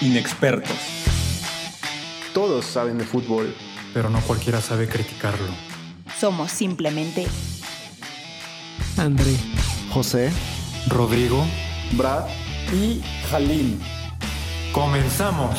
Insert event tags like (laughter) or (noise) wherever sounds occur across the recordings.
Inexpertos. Todos saben de fútbol, pero no cualquiera sabe criticarlo. Somos simplemente André, José, Rodrigo Brad y Jalín. Comenzamos.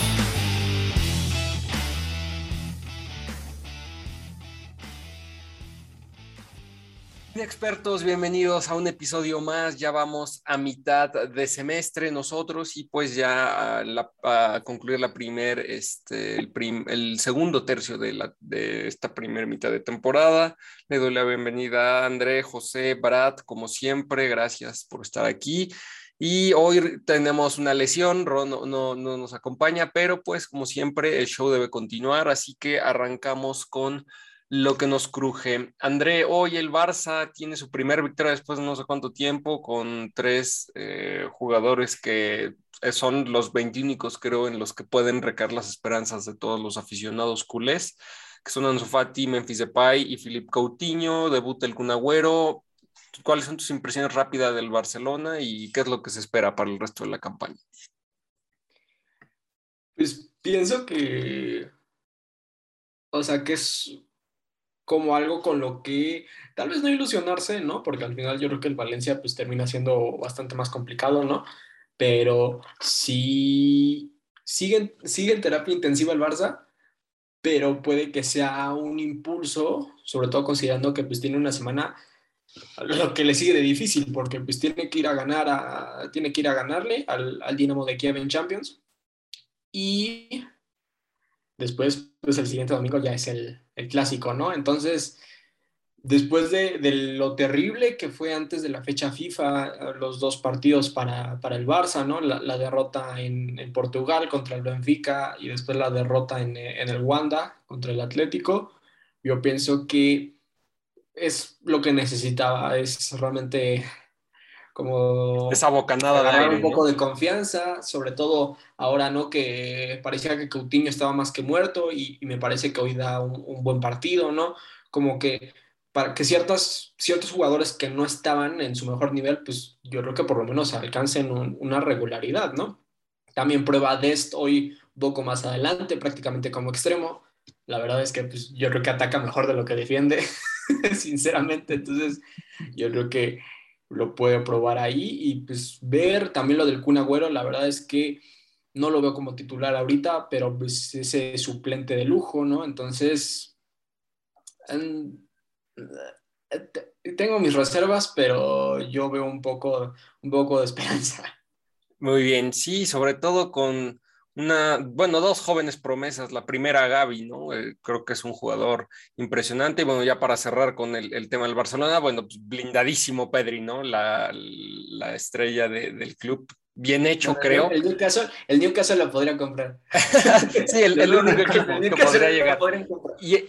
Expertos, bienvenidos a un episodio más. Ya vamos a mitad de semestre nosotros y pues ya a, la- a concluir la primer, este, el, prim- el segundo tercio de, la, de esta primera mitad de temporada. Le doy la bienvenida a André, José, Brad, como siempre. Gracias por estar aquí. Y hoy tenemos una lesión, Ron no, no, no nos acompaña, pero pues como siempre el show debe continuar, así que arrancamos con lo que nos cruje. André, hoy el Barça tiene su primera victoria después de no sé cuánto tiempo con tres eh, jugadores que son los 20 únicos, creo, en los que pueden recaer las esperanzas de todos los aficionados culés, que son Ansu Fati, Memphis Depay y Philippe Coutinho, debuta el Kun Agüero. ¿Cuáles son tus impresiones rápidas del Barcelona y qué es lo que se espera para el resto de la campaña? pues pienso que, o sea, que es como algo con lo que tal vez no ilusionarse, ¿no? Porque al final yo creo que el Valencia pues termina siendo bastante más complicado, ¿no? Pero sí, sigue, sigue en terapia intensiva el Barça, pero puede que sea un impulso, sobre todo considerando que pues tiene una semana lo que le sigue de difícil, porque pues tiene que ir a ganar a, tiene que ir a ganarle al, al Dinamo de Kiev en Champions. Y después, pues el siguiente domingo ya es el, el clásico, ¿no? Entonces, después de, de, lo terrible que fue antes de la fecha FIFA, los dos partidos para, para el Barça, ¿no? La, la derrota en, en, Portugal contra el Benfica y después la derrota en, en el Wanda contra el Atlético, yo pienso que es lo que necesitaba, es realmente como esa bocanada de aire, un poco ¿no? de confianza, sobre todo ahora no que parecía que Coutinho estaba más que muerto y, y me parece que hoy da un, un, buen partido, ¿no? Como que para que ciertas, ciertos jugadores que no estaban en su mejor nivel, pues yo creo que por lo menos alcancen un, una regularidad, ¿no? También prueba Dest hoy poco más adelante, prácticamente como extremo. La verdad es que pues, yo creo que ataca mejor de lo que defiende, (laughs) sinceramente. Entonces, yo creo que lo puede probar ahí y pues ver también lo del Kun Agüero, la verdad es que no lo veo como titular ahorita, pero pues ese suplente de lujo, ¿no? Entonces, en, tengo mis reservas, pero yo veo un poco, un poco de esperanza. Muy bien, sí, sobre todo con una, bueno, dos jóvenes promesas. La primera, Gaby, ¿no? Eh, creo que es un jugador impresionante. Y bueno, ya para cerrar con el, el tema del Barcelona, bueno, pues blindadísimo Pedri, ¿no? La, la estrella de, del club. Bien hecho, creo. El Newcastle, el Newcastle lo podría comprar. (laughs) (laughs) sí, el, el único equipo que podría llegar. Y,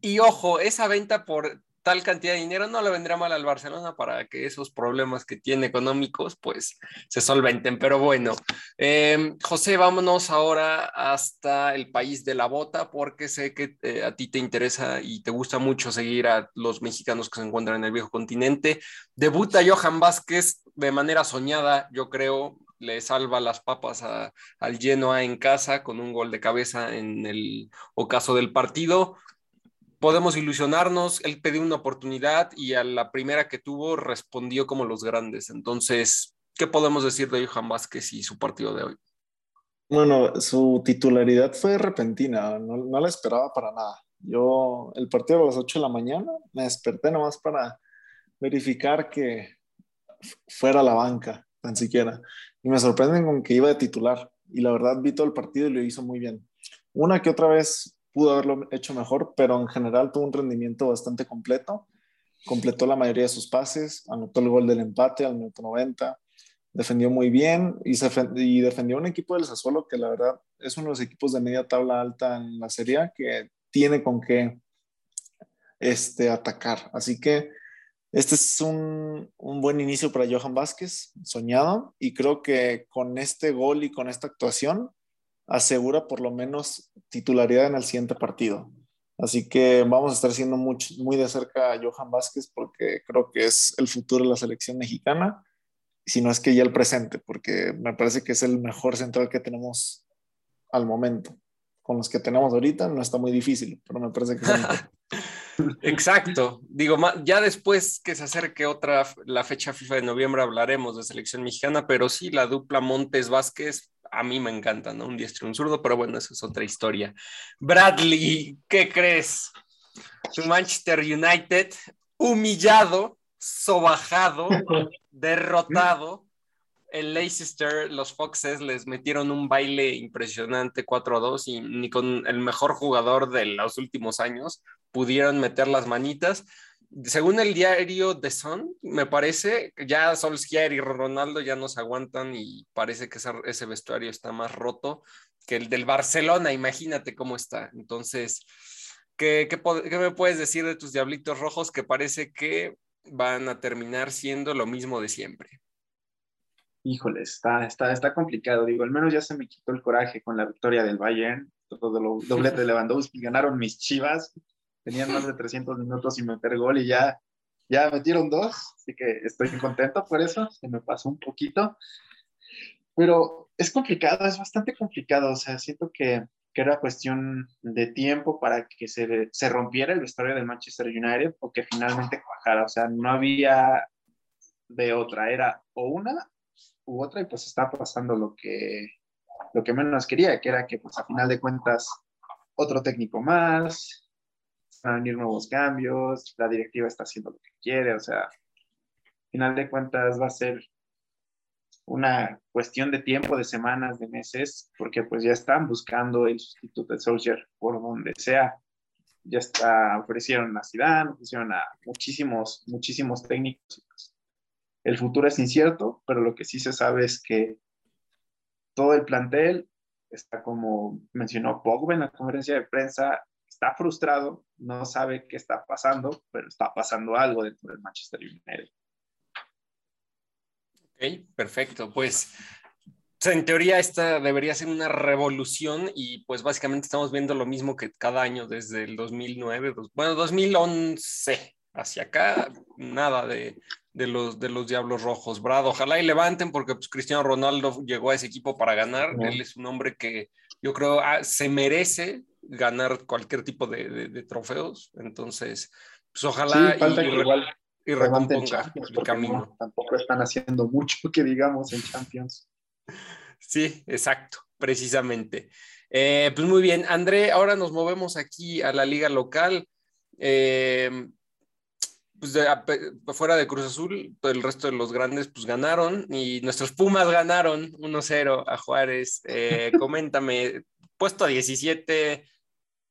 y ojo, esa venta por tal cantidad de dinero no le vendrá mal al Barcelona para que esos problemas que tiene económicos pues se solventen. Pero bueno, eh, José, vámonos ahora hasta el país de la bota porque sé que eh, a ti te interesa y te gusta mucho seguir a los mexicanos que se encuentran en el viejo continente. Debuta Johan Vázquez de manera soñada, yo creo, le salva las papas a, al Genoa en casa con un gol de cabeza en el ocaso del partido podemos ilusionarnos, él pidió una oportunidad y a la primera que tuvo respondió como los grandes. Entonces, ¿qué podemos decir de Johan Vázquez y su partido de hoy? Bueno, su titularidad fue repentina, no, no la esperaba para nada. Yo, el partido a las 8 de la mañana, me desperté nomás para verificar que fuera la banca, tan siquiera. Y me sorprenden con que iba de titular. Y la verdad, vi todo el partido y lo hizo muy bien. Una que otra vez pudo haberlo hecho mejor, pero en general tuvo un rendimiento bastante completo. Completó la mayoría de sus pases, anotó el gol del empate al minuto 90, defendió muy bien y, defendió un equipo del Sassuolo que la verdad es uno de los equipos de media tabla alta en la Serie que tiene con qué este, atacar. Así que este es un, un, buen inicio para Johan Vázquez, soñado, y creo que con este gol y con esta actuación asegura por lo menos titularidad en el siguiente partido. Así que vamos a estar siendo muy, muy de cerca a Johan Vázquez porque creo que es el futuro de la selección mexicana, si no es que ya el presente, porque me parece que es el mejor central que tenemos al momento. Con los que tenemos ahorita no está muy difícil, pero me parece que... (laughs) Exacto. Digo, ya después que se acerque otra, la fecha FIFA de noviembre hablaremos de selección mexicana, pero sí, la dupla Montes Vázquez, a mí me encanta, ¿no? Un diestro y un zurdo, pero bueno, eso es otra historia. Bradley, ¿qué crees? Tu Manchester United, humillado, sobajado, (laughs) derrotado. El Leicester, los Foxes les metieron un baile impresionante 4 a 2 y ni con el mejor jugador de los últimos años pudieron meter las manitas. Según el diario The Sun, me parece, ya Solskjaer y Ronaldo ya nos aguantan y parece que ese vestuario está más roto que el del Barcelona, imagínate cómo está. Entonces, ¿qué, qué, me puedes decir de tus Diablitos Rojos que parece que van a terminar siendo lo mismo de siempre? Híjole, está, está, está complicado. Digo, al menos ya se me quitó el coraje con la victoria del Bayern, todo lo doblete de (laughs) Lewandowski, ganaron mis chivas tenían más de 300 minutos sin meter gol y ya, ya metieron dos, así que estoy contento por eso, se me pasó un poquito. Pero es complicado, es bastante complicado, o sea, siento que, que era cuestión de tiempo para que se, se rompiera el vestuario del Manchester United o que finalmente cuajara, o sea, no había de otra, era o una u otra y pues está pasando lo que, lo que menos quería, que era que pues a final de cuentas otro técnico más, van a venir nuevos cambios, la directiva está haciendo lo que quiere, o sea, al final de cuentas va a ser una cuestión de tiempo, de semanas, de meses, porque pues ya están buscando el sustituto de Solskjaer por donde sea. Ya está, ofrecieron a Zidane, ofrecieron a muchísimos, muchísimos técnicos. El futuro es incierto, pero lo que sí se sabe es que todo el plantel está como mencionó Pogba en la conferencia de prensa, está frustrado, no sabe qué está pasando, pero está pasando algo dentro del Manchester United. Ok, perfecto. Pues en teoría esta debería ser una revolución y pues básicamente estamos viendo lo mismo que cada año desde el 2009, bueno, 2011 hacia acá, nada de, los, de los Diablos Rojos. Brad, ojalá y levanten porque pues, Cristiano Ronaldo llegó a ese equipo para ganar. Él es un hombre que yo creo ah, se merece ganar cualquier tipo de, trofeos. Entonces, pues ojalá y, igual y recomponga el camino. tampoco están haciendo mucho que digamos en Champions. Sí, exacto, precisamente. Eh, pues muy bien, André, ahora nos movemos aquí a la liga local. Eh, pues fuera de Cruz Azul, el resto de los grandes pues ganaron y nuestros Pumas ganaron 1-0 a Juárez. Eh, (laughs) coméntame, puesto a 17,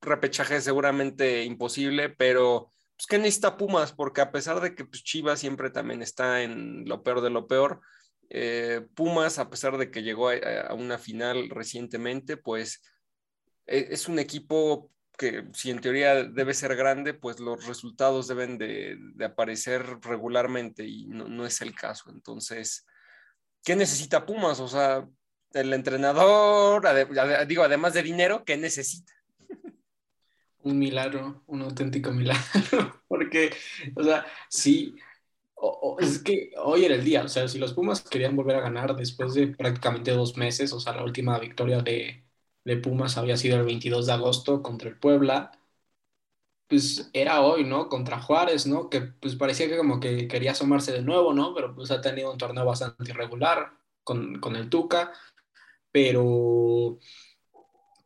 repechaje seguramente imposible, pero pues, ¿qué necesita Pumas? Porque a pesar de que pues, Chivas siempre también está en lo peor de lo peor, eh, Pumas, a pesar de que llegó a, una final recientemente, pues e, es un equipo que si en teoría debe ser grande, pues los resultados deben de, aparecer regularmente y no, no, es el caso. Entonces, ¿qué necesita Pumas? O sea, el entrenador, digo, además de dinero, ¿qué necesita? Un milagro, un auténtico milagro, (laughs) porque, o sea, sí, es que hoy era el día, o sea, si los Pumas querían volver a ganar después de prácticamente dos meses, o sea, la última victoria de, de Pumas había sido el 22 de agosto contra el Puebla, pues era hoy, ¿no? Contra Juárez, ¿no? Que pues parecía que como que quería asomarse de nuevo, ¿no? Pero pues ha tenido un torneo bastante irregular con, con el Tuca, pero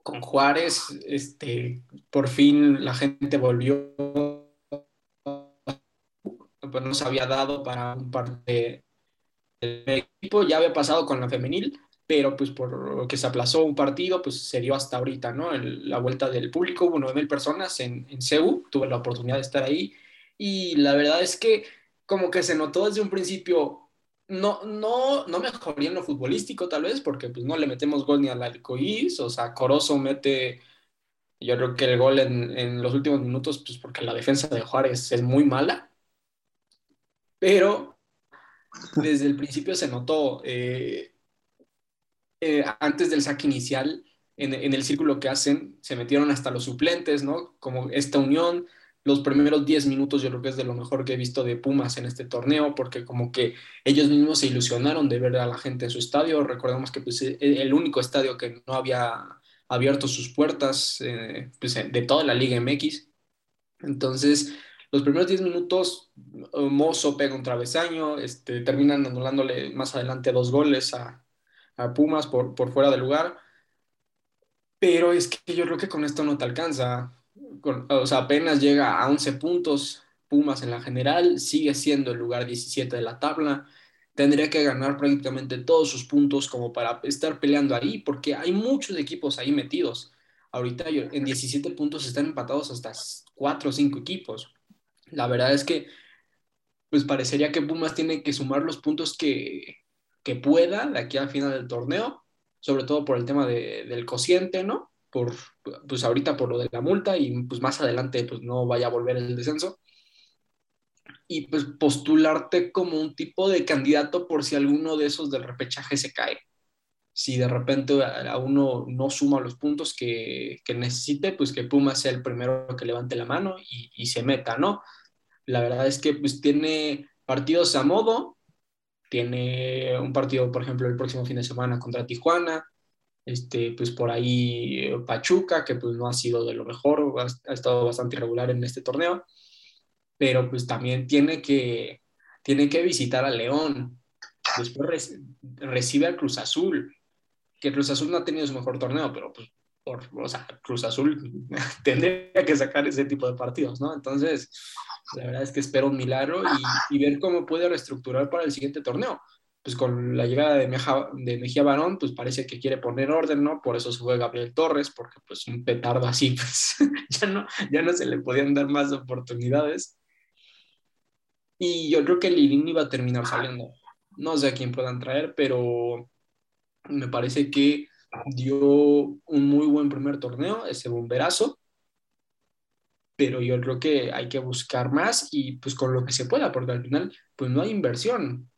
con Juárez, este, por fin la gente volvió, pues no se había dado para un parte del equipo, ya había pasado con la femenil, pero pues por que se aplazó un partido, pues se dio hasta ahorita, ¿no? la vuelta del público, hubo 9.000 personas en, en CEU, tuve la oportunidad de estar ahí, y la verdad es que como que se notó desde un principio no, no, no mejoría en lo futbolístico, tal vez, porque pues, no le metemos gol ni al arcoíris. O sea, Corozo mete, yo creo que el gol en, los últimos minutos, pues porque la defensa de Juárez es muy mala. Pero desde el principio se notó, eh, eh, antes del saque inicial, en, en, el círculo que hacen, se metieron hasta los suplentes, ¿no? Como esta unión los primeros 10 minutos yo creo que es de lo mejor que he visto de Pumas en este torneo, porque como que ellos mismos se ilusionaron de ver a la gente en su estadio. Recordemos que pues, e, el único estadio que no había abierto sus puertas eh, pues, de toda la Liga MX. Entonces, los primeros 10 minutos, Mozo pega un travesaño, este, terminan anulándole más adelante dos goles a, a Pumas por, por fuera de lugar. Pero es que yo creo que con esto no te alcanza. O sea, apenas llega a 11 puntos Pumas en la general, sigue siendo el lugar 17 de la tabla. Tendría que ganar prácticamente todos sus puntos como para estar peleando ahí, porque hay muchos equipos ahí metidos. Ahorita en 17 puntos están empatados hasta 4 o 5 equipos. La verdad es que, pues parecería que Pumas tiene que sumar los puntos que, que pueda de aquí al final del torneo sobre todo por el tema del cociente, ¿no? Pues ahorita por lo de la multa y pues más adelante pues no vaya a volver el descenso. Y pues postularte como un tipo de candidato por si alguno de esos del repechaje se cae. Si de repente a uno no suma los puntos que, que necesite, pues que Puma sea el primero que levante la mano y, y se meta, ¿no? La verdad es que pues tiene partidos a modo, tiene un partido, por ejemplo, el próximo fin de semana contra Tijuana, este, pues por ahí eh, Pachuca, que pues no ha sido de lo mejor, ha, estado bastante irregular en este torneo, pero pues también tiene que, tiene que visitar a León, después recibe al Cruz Azul, que Cruz Azul no ha tenido su mejor torneo, pero pues por, o Cruz Azul (laughs) tendría que sacar ese tipo de partidos, ¿no? Entonces, la verdad es que espero un milagro y, ver cómo puede reestructurar para el siguiente torneo. Pues con la llegada de, de Mejía Barón, pues parece que quiere poner orden, ¿no? Por eso se fue Gabriel Torres, porque pues un petardo así, (laughs) pues ya no, ya no se le podían dar más oportunidades. Y yo creo que Lirini iba a terminar saliendo. No sé a quién puedan traer, pero me parece que dio un muy buen primer torneo, ese bomberazo pero yo creo que hay que buscar más y pues con lo que se pueda, porque al final pues no hay inversión.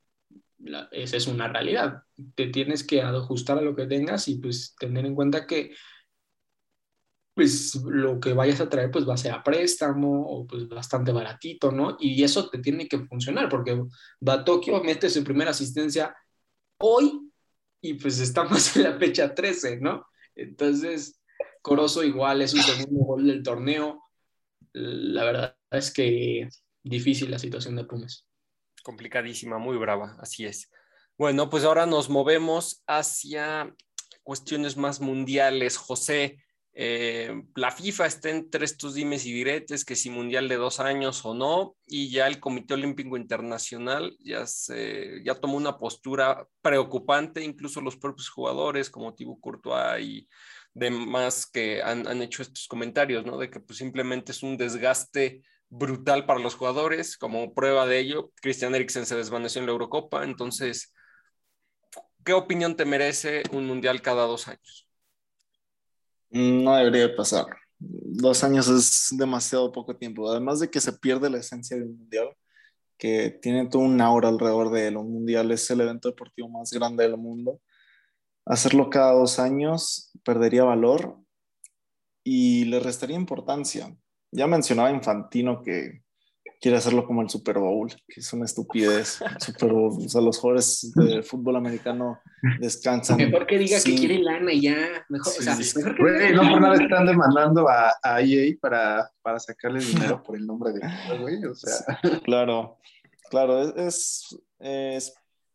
Esa es una realidad. Te tienes que ajustar a lo que tengas y pues tener en cuenta que pues lo que vayas a traer pues va a ser a préstamo o pues bastante baratito, ¿no? Y eso te tiene que funcionar porque va a Tokio, mete su primera asistencia hoy y pues estamos (laughs) en la fecha 13, ¿no? Entonces, Corozo igual es su segundo gol del torneo, la verdad es que difícil la situación de Pumas. Complicadísima, muy brava, así es. Bueno, pues ahora nos movemos hacia cuestiones más mundiales. José, eh, la FIFA está entre estos dimes y diretes, que si mundial de dos años o no, y ya el Comité Olímpico Internacional ya, se, ya tomó una postura preocupante, incluso los propios jugadores como Thibaut Courtois y demás que han, han, hecho estos comentarios, ¿no? De que pues simplemente es un desgaste brutal para los jugadores. Como prueba de ello, Christian Eriksen se desvaneció en la Eurocopa. Entonces, ¿qué opinión te merece un mundial cada dos años? No debería pasar. Dos años es demasiado poco tiempo. Además de que se pierde la esencia del mundial, que tiene todo un aura alrededor de él. Un mundial es el evento deportivo más grande del mundo hacerlo cada dos años perdería valor y le restaría importancia. Ya mencionaba Infantino que quiere hacerlo como el Super Bowl, que es una estupidez. (laughs) Super Bowl. O sea, los jugadores de fútbol americano descansan. Mejor que diga que quiere lana y ya. Mejor, o sea, mejor que no por nada están demandando a, a EA para, para sacarle dinero por el nombre de güey. O sea. Claro, claro, es, es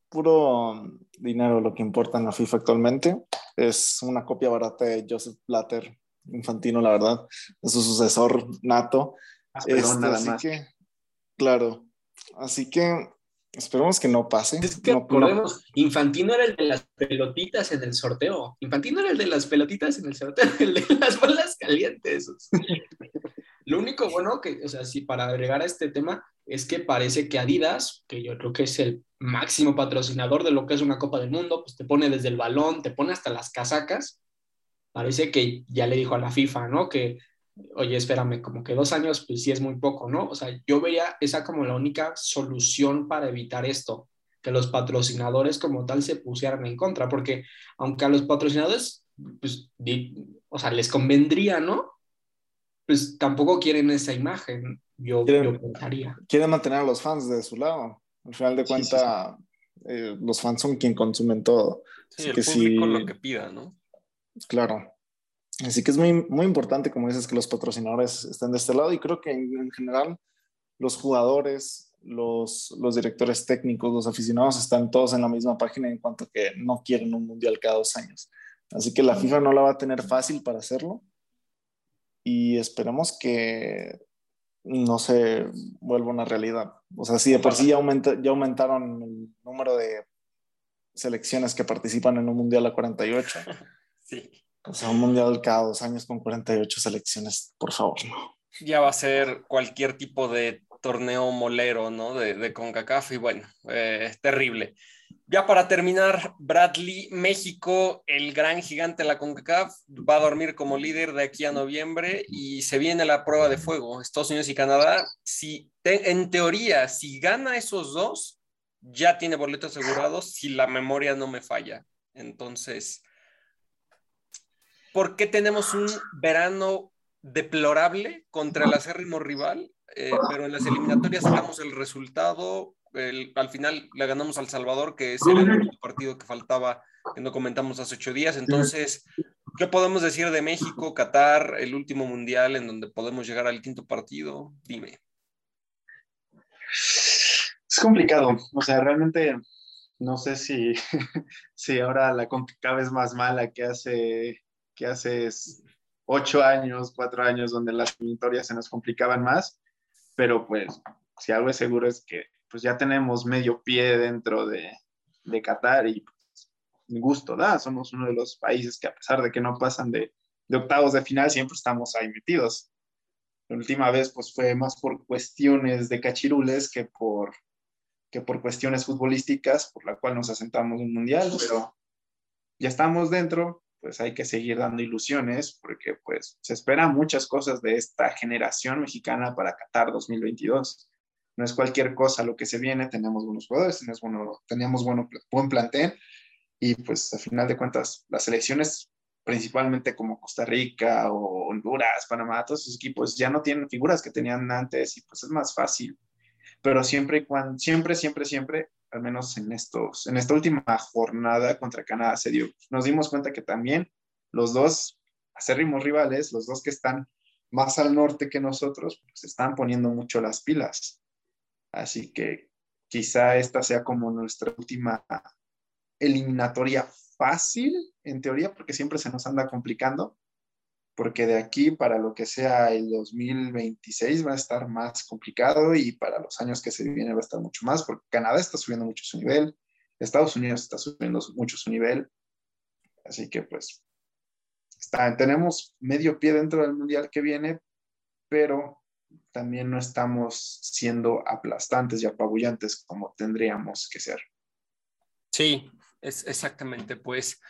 puro dinero lo que importa en la FIFA actualmente. Es una copia barata de Joseph Blatter, infantino, la verdad. Es su sucesor nato. Este, así que, claro. Así que esperemos que no pase. Es que recordemos, Infantino era el de las pelotitas en el sorteo. Infantino era el de las pelotitas en el sorteo, (laughs) el de las bolas calientes. Lo único bueno que, o sea, sí, para agregar a este tema, es que parece que Adidas, que yo creo que es el máximo patrocinador de lo que es una Copa del Mundo, pues te pone desde el balón, te pone hasta las casacas. Parece que ya le dijo a la FIFA, ¿no? Que, oye, espérame, como que dos años, pues sí es muy poco, ¿no? O sea, yo veía esa como la única solución para evitar esto, que los patrocinadores como tal se pusieran en contra, porque aunque a los patrocinadores, pues, o sea, les convendría, ¿no? Pues tampoco quieren esa imagen yo, quieren, pensaría. Quieren mantener a los fans de su lado. Al final de cuentas, eh, los fans son quien consumen todo. Sí, el público lo que pida, ¿no? Claro. Así que es muy, muy importante, como dices, que los patrocinadores estén de este lado y creo que en, en general los jugadores, los, los, directores técnicos, los aficionados están todos en la misma página en cuanto a que no quieren un mundial cada dos años. Así que la FIFA no la va a tener fácil para hacerlo y esperemos que no se vuelva una realidad. O sea, si de por sí ya, aumenta, ya aumentaron el número de selecciones que participan en un mundial a 48. (laughs) Sí. O sea, un mundial cada dos años con 48 selecciones, por favor, no. Ya va a ser cualquier tipo de torneo molero, ¿no? De, de CONCACAF y bueno, eh, terrible. Ya para terminar, Bradley, México, el gran gigante de la CONCACAF, va a dormir como líder de aquí a noviembre y se viene la prueba de fuego. Estados Unidos y Canadá, si te, en teoría, si gana esos dos, ya tiene boletos asegurados si la memoria no me falla. Entonces, ¿por qué tenemos un verano deplorable contra el acérrimo rival? Eh, pero en las eliminatorias sacamos el resultado. El, al final le ganamos al Salvador, que es el partido que faltaba, que no comentamos hace ocho días. Entonces, ¿qué podemos decir de México, Qatar, el último mundial en donde podemos llegar al quinto partido? Dime. Es complicado. O sea, realmente no sé si, (laughs) si ahora la CONCACAF es más mala que hace, que hace ocho años, cuatro años, donde las eliminatorias se nos complicaban más pero pues si algo es seguro es que pues ya tenemos medio pie dentro de, de Qatar y pues, gusto da, somos uno de los países que a pesar de que no pasan de, de octavos de final, siempre estamos ahí metidos. La última vez pues fue más por cuestiones de cachirules que por, que por cuestiones futbolísticas, por la cual nos asentamos en un mundial, pero ya estamos dentro, pues hay que seguir dando ilusiones porque pues se esperan muchas cosas de esta generación mexicana para Qatar 2022. No es cualquier cosa lo que se viene, tenemos buenos jugadores, tenemos, bueno, tenemos bueno, buen plantel y pues a final de cuentas las selecciones principalmente como Costa Rica o Honduras, Panamá, todos esos equipos ya no tienen figuras que tenían antes y pues es más fácil. Pero siempre y cuando, siempre, siempre, siempre al menos en, estos, en esta última jornada contra Canadá se dio. Nos dimos cuenta que también los dos acérrimos rivales, los dos que están más al norte que nosotros, pues están poniendo mucho las pilas. Así que quizá esta sea como nuestra última eliminatoria fácil, en teoría, porque siempre se nos anda complicando, porque de aquí para lo que sea el 2026 va a estar más complicado y para los años que se vienen va a estar mucho más, porque Canadá está subiendo mucho su nivel, Estados Unidos está subiendo mucho su nivel, así que pues está, tenemos medio pie dentro del mundial que viene, pero también no estamos siendo aplastantes y apabullantes como tendríamos que ser. Sí, es exactamente, pues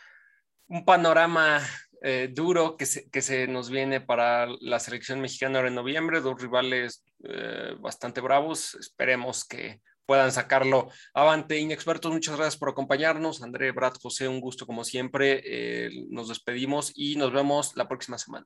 un panorama eh, duro que se, que se, nos viene para la selección mexicana ahora en noviembre, dos rivales eh, bastante bravos, esperemos que puedan sacarlo avante. Inexpertos, muchas gracias por acompañarnos. André, Brad, José, un gusto como siempre. Eh, nos despedimos y nos vemos la próxima semana.